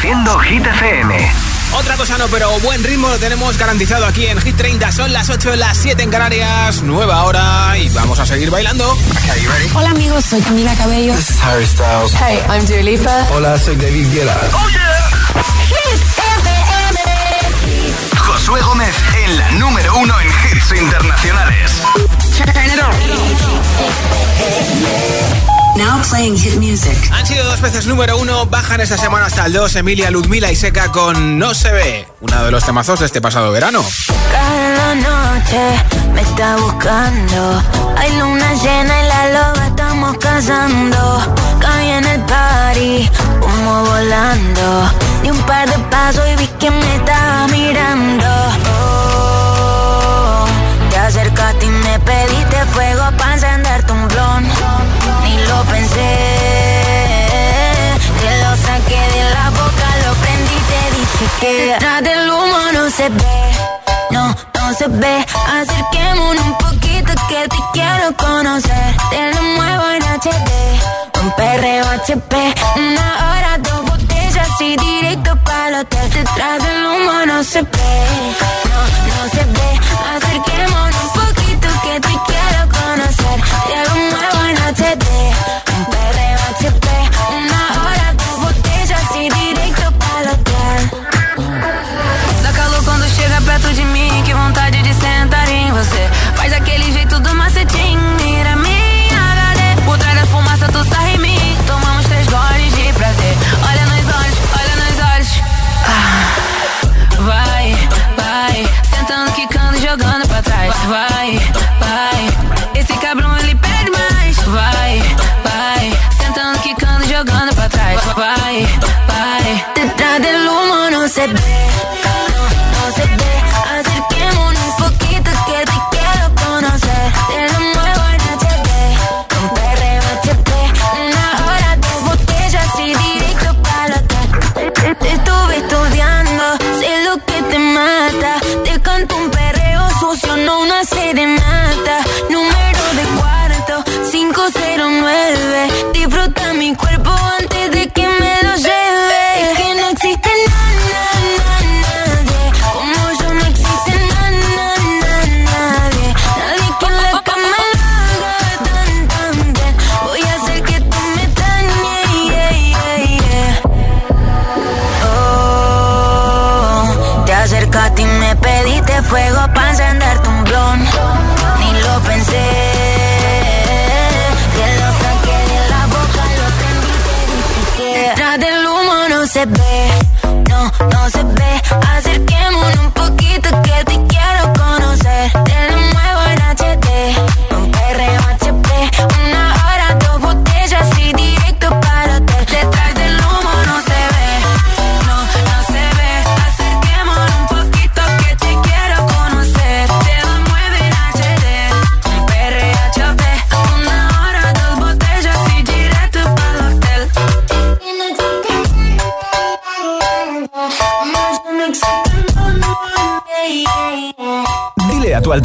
Reproduciendo Hit FM. Otra cosa no, pero buen ritmo lo tenemos garantizado aquí en Hit 30. Son las 8, las 7 en Canarias, nueva hora y vamos a seguir bailando. Hola amigos, soy Camila Cabello. This is Harry Styles. Hey, I'm Dua Lipa. Hola, soy David Guetta. ¡Oh, yeah! Hit FM. Josué Gómez en la número uno en hits internacionales. Now playing hit music. Han sido dos veces número uno, bajan esta semana hasta el 2 Emilia, Ludmila y Seca con No se ve, uno de los temazos de este pasado verano. Cada noche me está buscando. Hay luna llena y la loba estamos cazando. Caí en el party, humo volando. Di un par de pasos y vi que me estaba mirando. Te acercaste y me pediste fuego para encenderte un blon. Ni lo pensé, te lo saqué de la boca, lo prendí y te dije que detrás del humo no se ve, no, no se ve. Acerquémonos un poquito que te quiero conocer. Te lo muevo en HD, un perreo HP, una hora, dos botellas y directo para el hotel. Detrás del humo no se ve, no, no se ve. Acerquémonos un poquito que te quiero conocer. Te lo muevo en HD, un said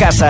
Casa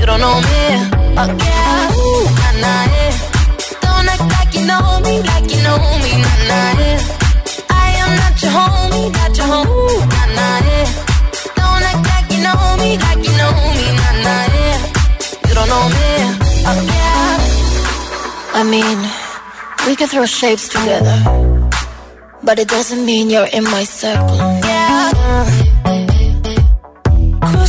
You don't know me, yeah, ooh, nah, nah, yeah. Don't act like you know me, like you know me, nah, nah, yeah. I am not your homie, not your homie, nah, nah, yeah. Don't act like you know me, like you know me, nah, nah, yeah. You don't know me, yeah. I mean, we could throw shapes together, but it doesn't mean you're in my circle. Yeah.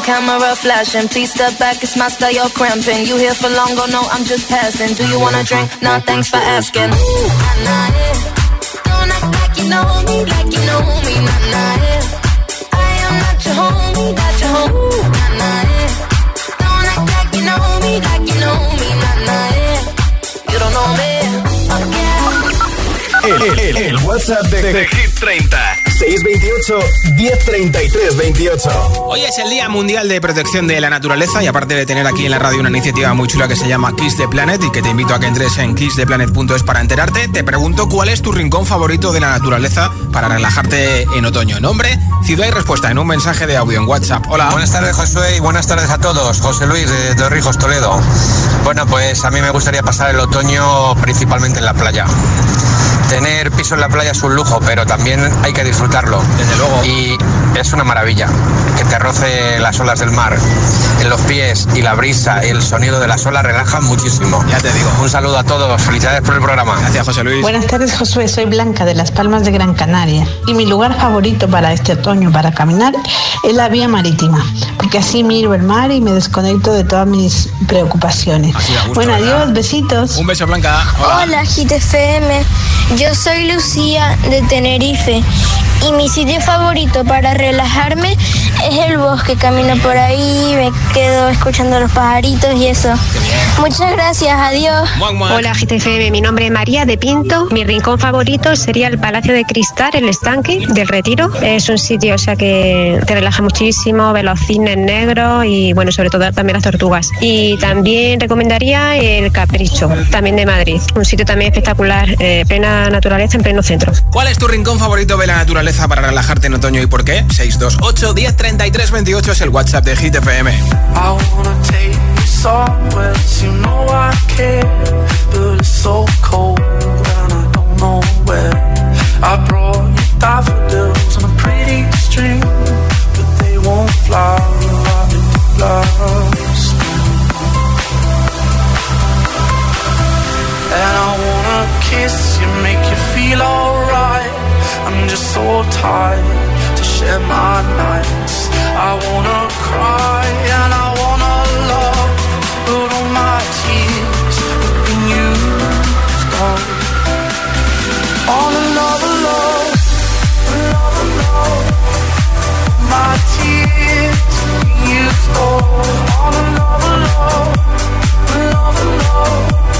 Camera flashing. Please step back, it's my style, you're cramping. You here for long, go no, I'm just passing. Do you wanna drink? Nah, thanks for asking. Ooh, nah, nah, yeah. Don't act like you know me, like you know me, nah, nah, yeah. I am not your homie, not your homie, nah, nah, yeah. Don't act like you know me, like you know me, nah, nah, yeah. You don't know me, oh yeah. El, el- el WhatsApp de, de Hit 30, 628 1033 28. Hoy es el Día Mundial de Protección de la Naturaleza y aparte de tener aquí en la radio una iniciativa muy chula que se llama Kiss the Planet y que te invito a que entres en kisstheplanet.es para enterarte, te pregunto cuál es tu rincón favorito de la naturaleza para relajarte en otoño. Nombre, ciudad y respuesta en un mensaje de audio en WhatsApp. Hola. Buenas tardes, Josué, y buenas tardes a todos. José Luis de Torrijos, Toledo. Bueno, pues a mí me gustaría pasar el otoño principalmente en la playa. Tener piso en la playa es un lujo, pero también hay que disfrutarlo. Desde luego. Y es una maravilla que te roce las olas del mar en los pies y la brisa y el sonido de las olas relajan muchísimo. Ya te digo. Un saludo a todos, felicidades por el programa. Gracias, José Luis. Buenas tardes, Josué. Soy Blanca de Las Palmas de Gran Canaria. Y mi lugar favorito para este otoño para caminar es la vía marítima, porque así miro el mar y me desconecto de todas mis preocupaciones. Gusto, bueno, ¿verdad? adiós, besitos. Un beso, Blanca. Hola. Hola GTFM, yo soy Lucía de Tenerife y mi sitio favorito para relajarme es el bosque. Camino por ahí, me quedo escuchando los pajaritos y eso. Muchas gracias, adiós. Hola GTFM, mi nombre es María de Pinto. Mi rincón favorito sería el Palacio de Cristal, el estanque del Retiro. Es un sitio, o sea, que te relaja muchísimo, ver los cisnes negros y, bueno, sobre todo también las tortugas. Y también recomendaría el Capricho, también de Madrid. Un sitio también espectacular, eh, plena naturaleza, en pleno centro. ¿Cuál es tu rincón favorito de la naturaleza? naturaleza para relajarte en otoño y por qué? 628 1033 28 es el WhatsApp de Hit FM. And I wanna kiss you, make you feel alright. I'm just so tired to share my nights. I wanna cry and I wanna love, but all my tears have been used up. All another love, alone. love. My tears have been used up. All another love, alone. love.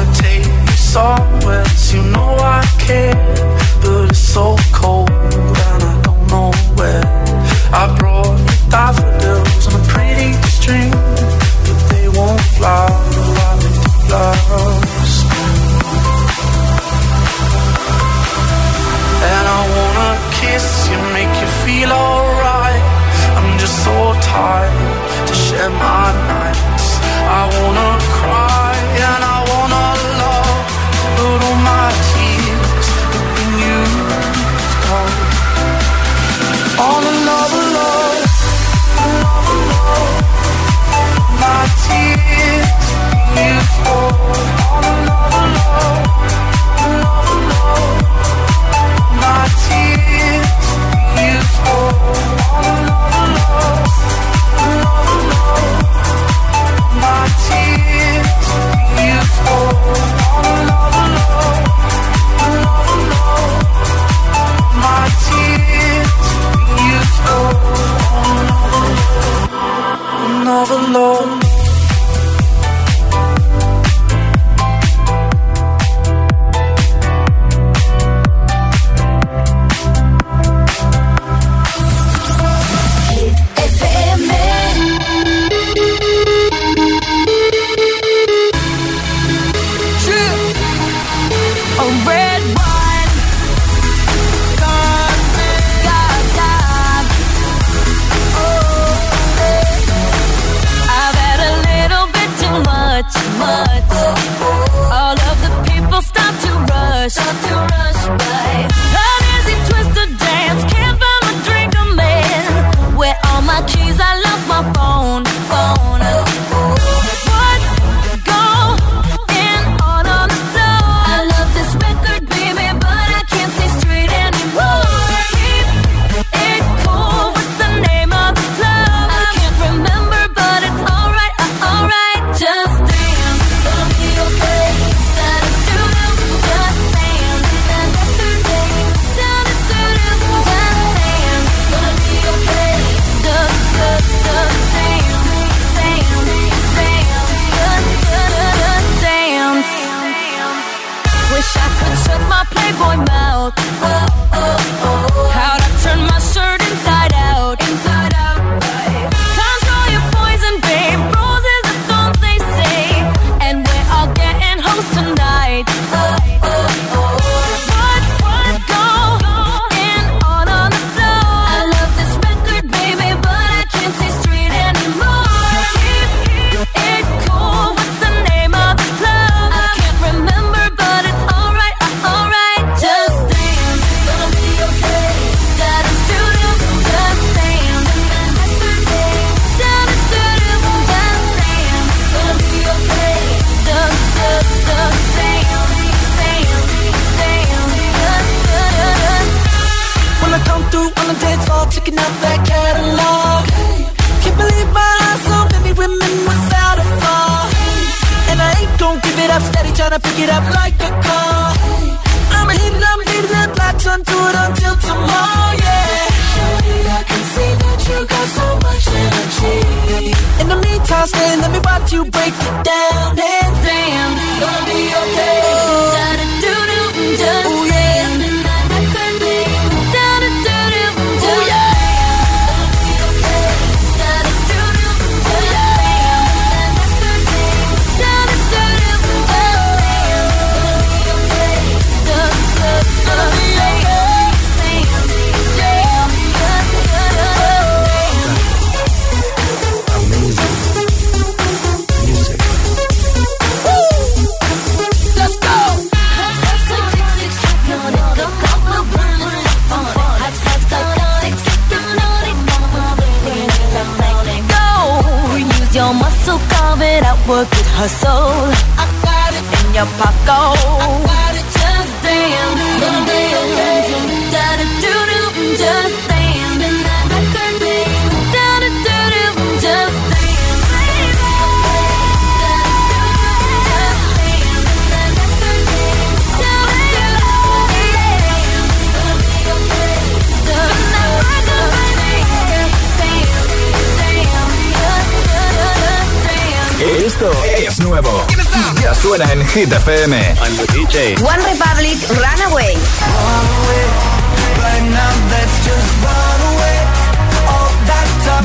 Hit FM. I'm the DJ. One Republic Runaway.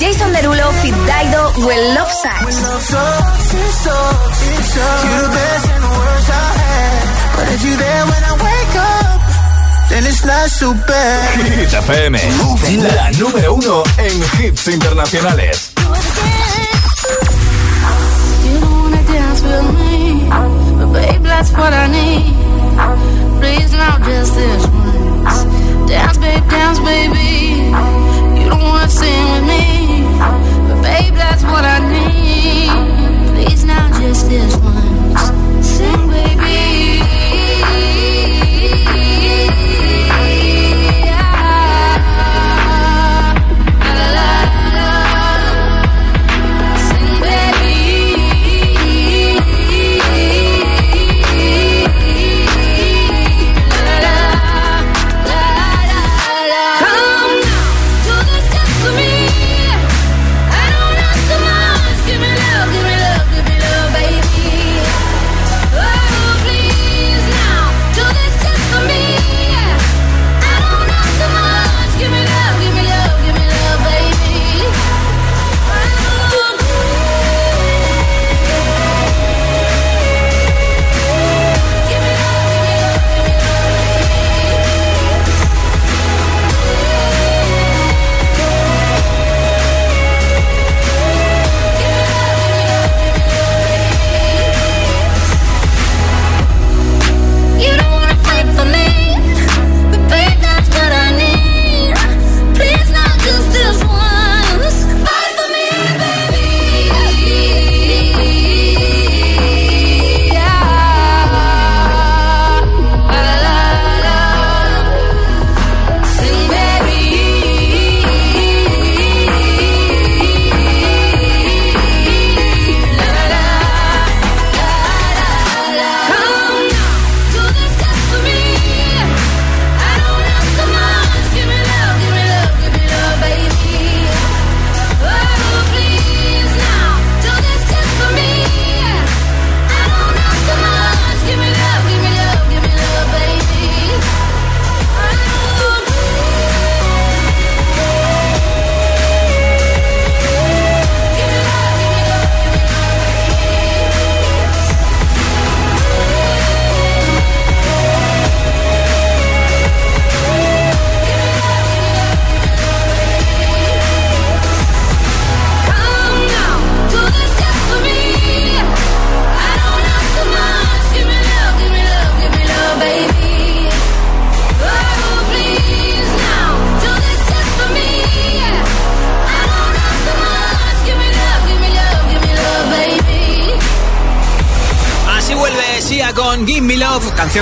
Jason Derulo, Fit Dido, Will Love Sucks. Hit FM, la número uno en hits internacionales. That's what I need. Please, not just this once. Dance, babe, dance, baby.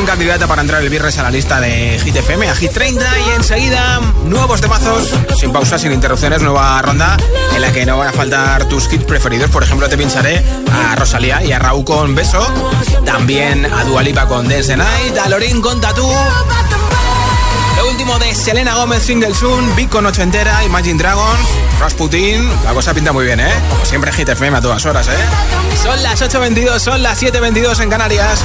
Canción candidata para entrar el viernes a la lista de Hit FM, a Hit 30 y enseguida nuevos temazos, sin pausas, sin interrupciones, nueva ronda en la que no van a faltar tus hits preferidos. Por ejemplo, te pincharé a Rosalía y a Raúl con Beso, también a Dualipa con Dance Night, a Lorin con Tattoo Lo último de Selena Gómez, Single Soon, Big con entera, Imagine Dragons, Rasputin. La cosa pinta muy bien, ¿eh? Como siempre, Hit FM a todas horas, ¿eh? Son las 8.22, son las 7.22 en Canarias.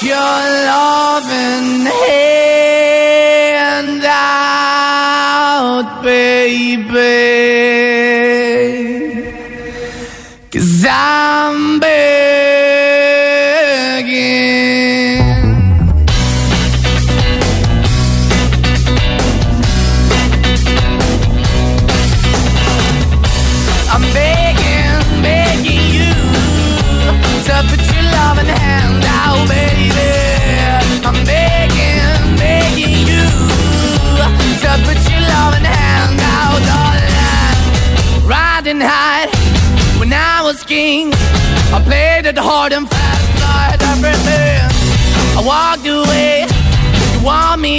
天啊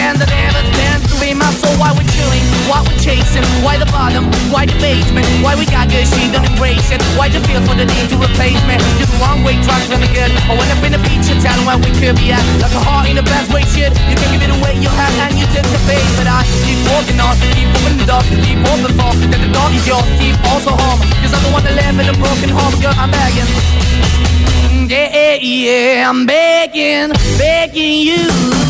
stand, that never stands to be my soul. Why we're chilling, why we're chasing, why the bottom, why the basement, why we got good, she don't embrace it. Why the feel for the need to replace me? You're the wrong way, trying to be good. I went up in the feature town where we could be at. Like a heart in the best way, shit. You can give it away, you have, and you take the bait. But I keep walking on, keep moving the door, keep open for that the door is yours, keep also home. Cause I'm the one that live in a broken home, girl, I'm begging. Yeah, yeah, I'm begging, begging you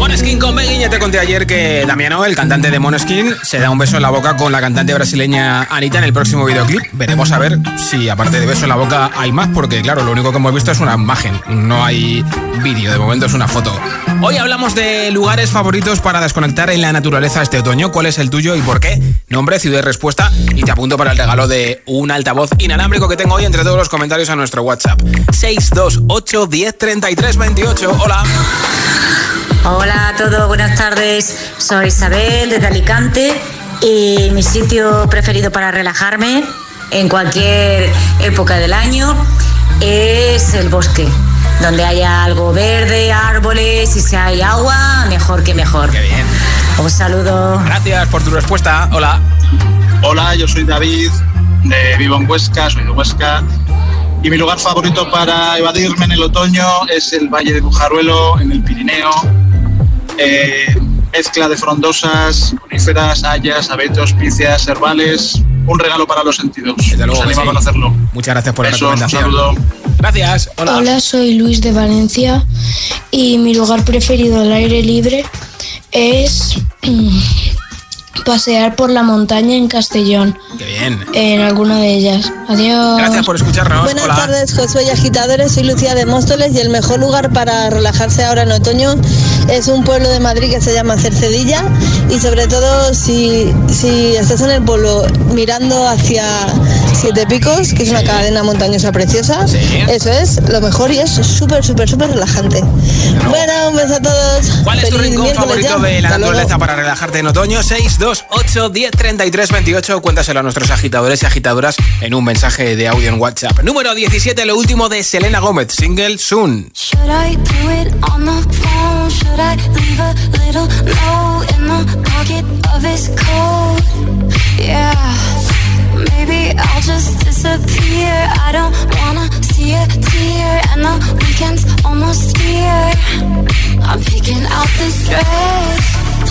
Moneskin con Begging, ya te conté ayer que Damiano, el cantante de Moneskin, se da un beso en la boca con la cantante brasileña Anita en el próximo videoclip. Veremos a ver si aparte de beso en la boca hay más, porque claro, lo único que hemos visto es una imagen, no hay vídeo, de momento es una foto. Hoy hablamos de lugares favoritos para desconectar en la naturaleza este otoño. ¿Cuál es el tuyo y por qué? Nombre, ciudad y respuesta. Y te apunto para el regalo de un altavoz inalámbrico que tengo hoy entre todos los comentarios a nuestro WhatsApp. 628 10 33 28. Hola. Hola a todos, buenas tardes. Soy Isabel desde Alicante y mi sitio preferido para relajarme en cualquier época del año es el bosque, donde haya algo verde, árboles y si hay agua, mejor que mejor. Qué bien. Un saludo. Gracias por tu respuesta. Hola. Hola, yo soy David, de, vivo en Huesca, soy de Huesca. Y mi lugar favorito para evadirme en el otoño es el Valle de Bujaruelo, en el Pirineo. Eh, mezcla de frondosas, coníferas, hayas, abetos, picias, herbales. Un regalo para los sentidos. Desde luego Os que animo sí. a conocerlo. Muchas gracias por la Besos, un recomendación. saludo. Gracias. Hola. Hola, soy Luis de Valencia y mi lugar preferido al aire libre es pasear por la montaña en Castellón, Qué bien. en alguna de ellas. Adiós. Gracias por escucharnos. Buenas Hola. tardes, Josué y agitadores. Soy Lucía de Móstoles y el mejor lugar para relajarse ahora en otoño es un pueblo de Madrid que se llama Cercedilla y sobre todo si, si estás en el pueblo mirando hacia Siete Picos, que es una cadena montañosa preciosa. Eso es lo mejor y es súper, súper, súper relajante. Bueno, un beso a todos. ¿Cuál es tu rincón favorito ya. de la Hasta luego. naturaleza para relajarte en otoño? 628 10 33 28. Cuéntaselo a nuestros agitadores y agitadoras en un mensaje de audio en WhatsApp. Número 17, lo último de Selena Gómez, single Soon. Maybe I'll just disappear. I don't wanna see a tear, and the weekend's almost here. I'm picking out this dress,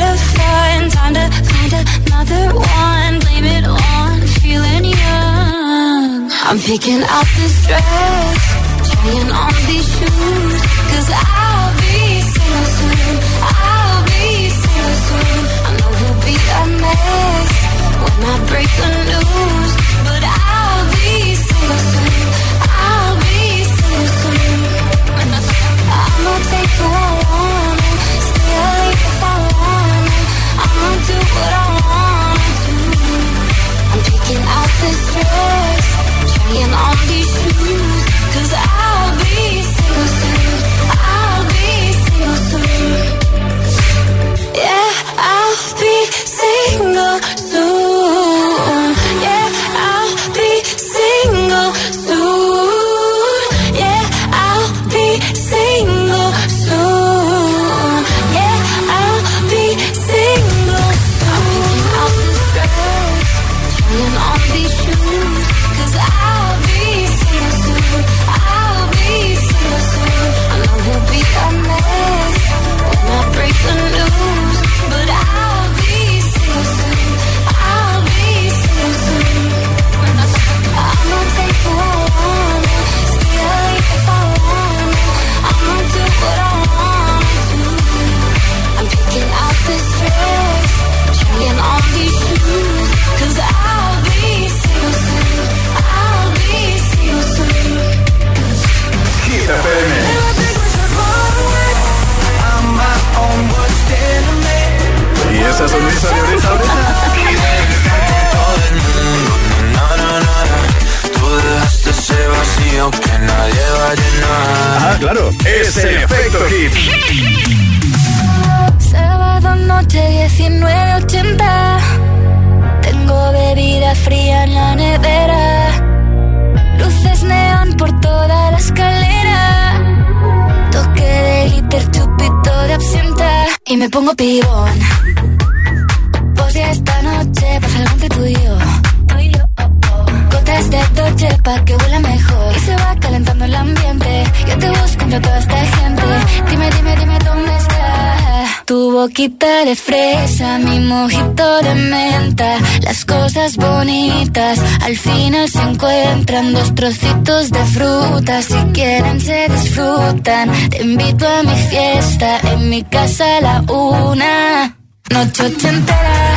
A of fun. Time to find another one. Blame it on feeling young. I'm picking out this dress, trying on these shoes. Cause I'll be single soon. I'll be single soon. I know he'll be a mess when I break the news. But I'll be single soon. Trying on these shoes. Cause I'll cosas bonitas. Al final se encuentran Dos trocitos de fruta, si quieren se disfrutan. Te invito a mi fiesta, en mi casa a la una. Noche ochentera,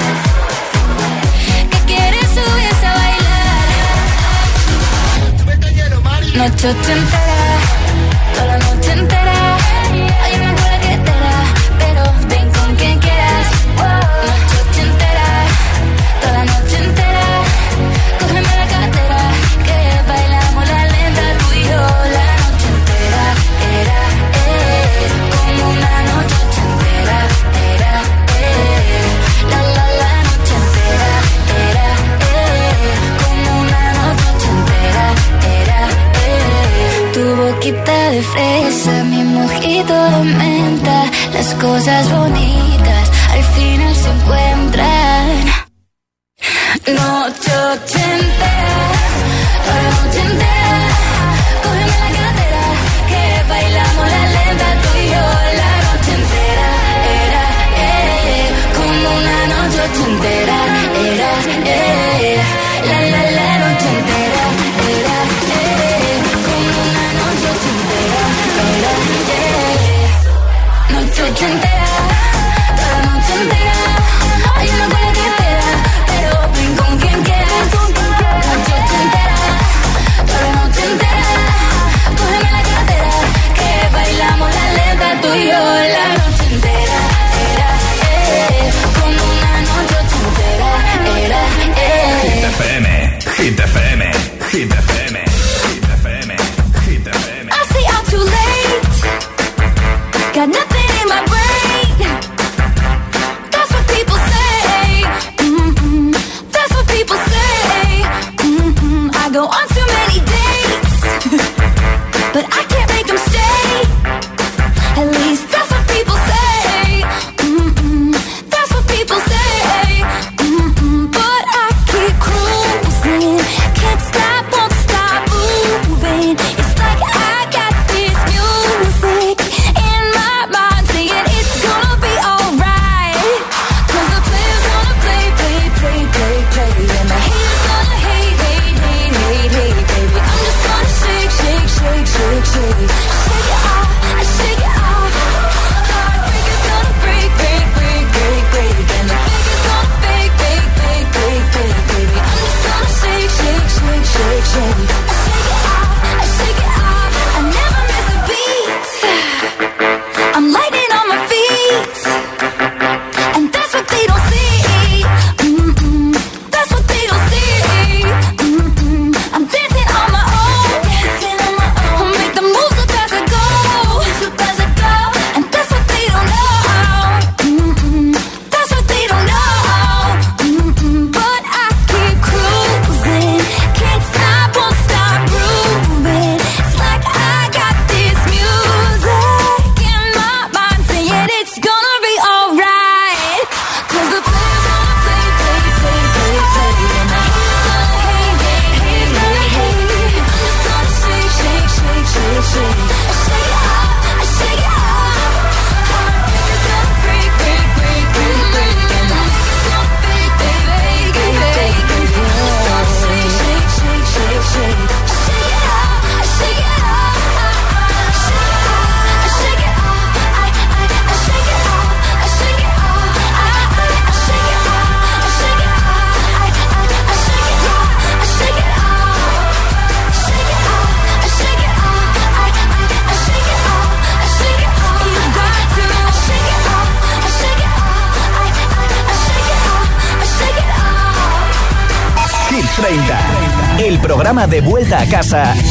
noche te entera fresa, mi mojito de menta. Las cosas bonitas al final se encuentran. Noche ochentera, toda la noche entera. Cógeme la cartera, que bailamos la lenta tú y yo la noche entera. Era, eh, como una noche ochentera. vuelta a casa.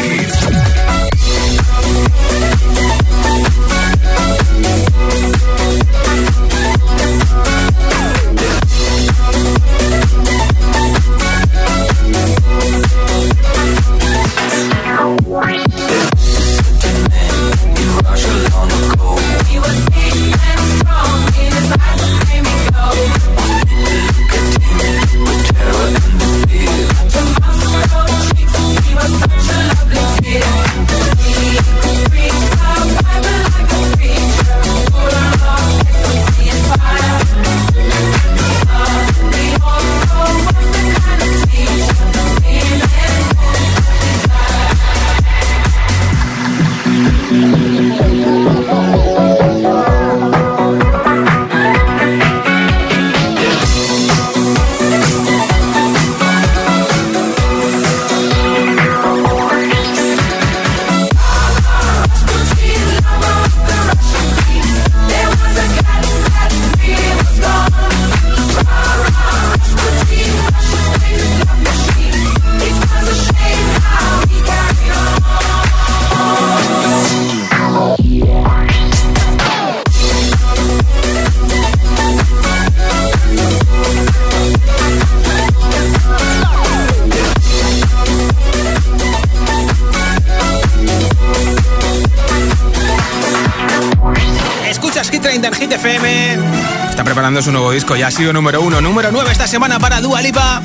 free. Su nuevo disco. Ya ha sido número uno. Número nueve esta semana para Dua Lipa.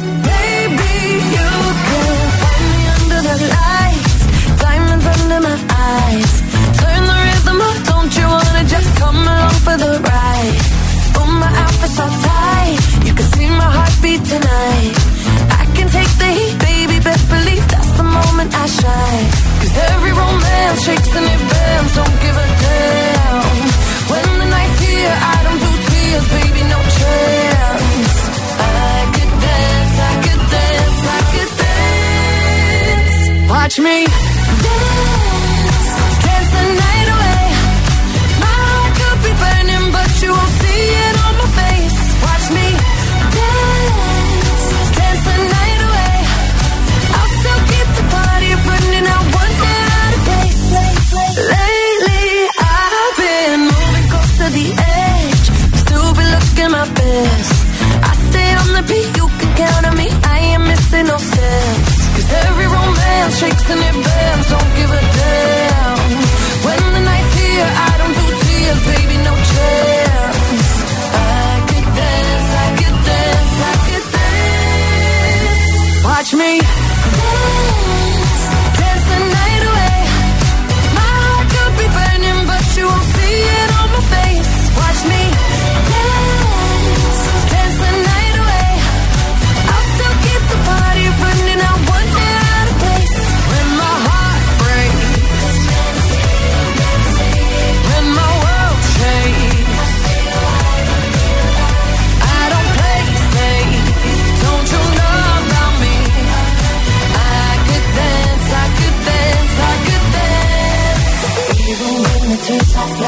The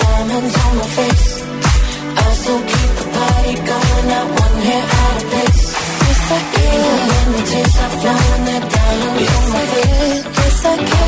diamonds on my face. I still keep the party going, not one hair out of place. Yes, I can. Diamonds on my face. Yes, I can.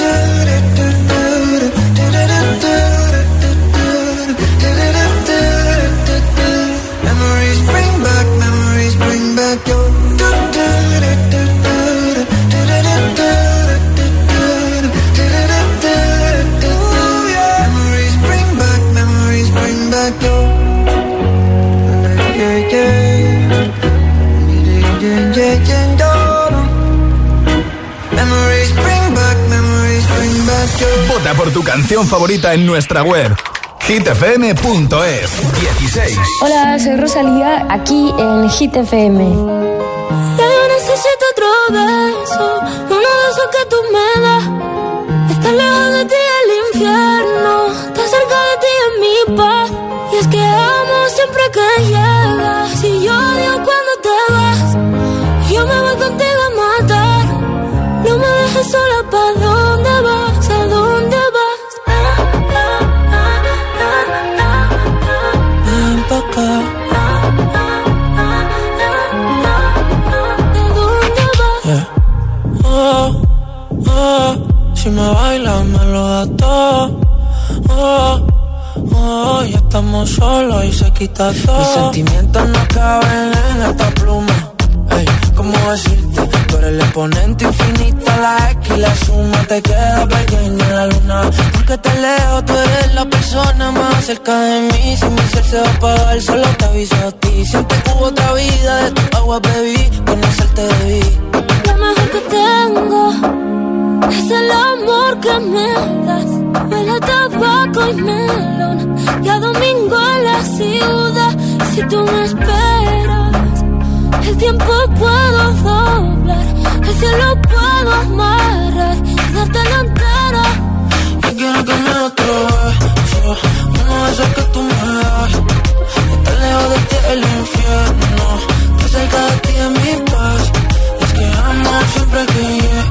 Canción favorita en nuestra web hitfm.es 16. Hola, soy Rosalía, aquí en Hit FM. Ya yo necesito otro beso, uno de esos que tú me das. Estar lejos de ti el infierno, solos y se quita todo. Mis sentimientos no caben en esta pluma. Ey, ¿cómo decirte? Tú eres el exponente infinito, la X y la suma te queda pequeña en la luna. Porque te leo, tú eres la persona más cerca de mí. Si mi ser se va a apagar, solo te aviso a ti. Siempre que hubo otra vida, de tu agua bebí, conocerte debí. Lo mejor que tengo es el amor que me das. Huele a tabaco y melón. Y a domingo en la ciudad. Si tú me esperas, el tiempo puedo doblar. El cielo puedo amarrar y darte la entera. Yo quiero que me otro beso, uno de esos que tú me das. Estar lejos de ti el infierno, estar cerca de ti es mi paz. Es que amo siempre que llegas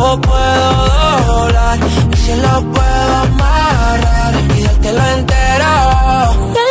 o puedo doblar. Y si lo puedo amarrar y dártelo entero.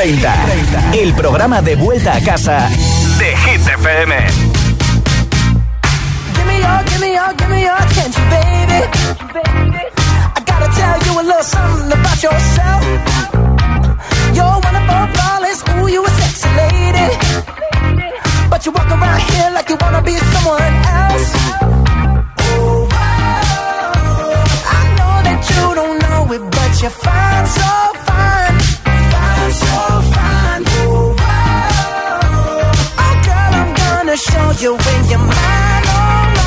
30. El programa de vuelta a casa de Hit FM. Give me your, give me your, give me your attention, baby. I gotta tell you a little something about yourself. You're one of our flawless, ooh, you a sexy lady. But you walk around here like you wanna be someone else. Ooh, I know that you don't know it, but you find so you in your mind. Oh,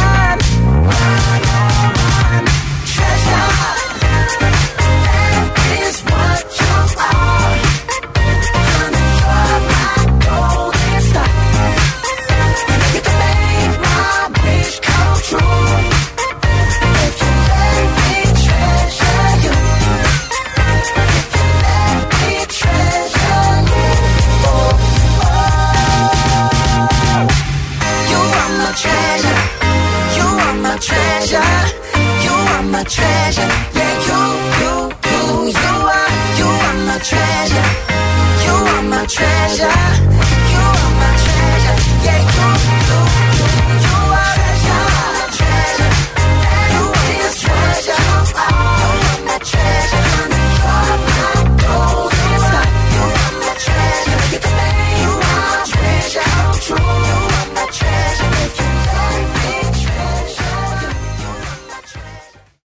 pleasure. Yeah, you, you, you, you are, you are my treasure. You are my treasure.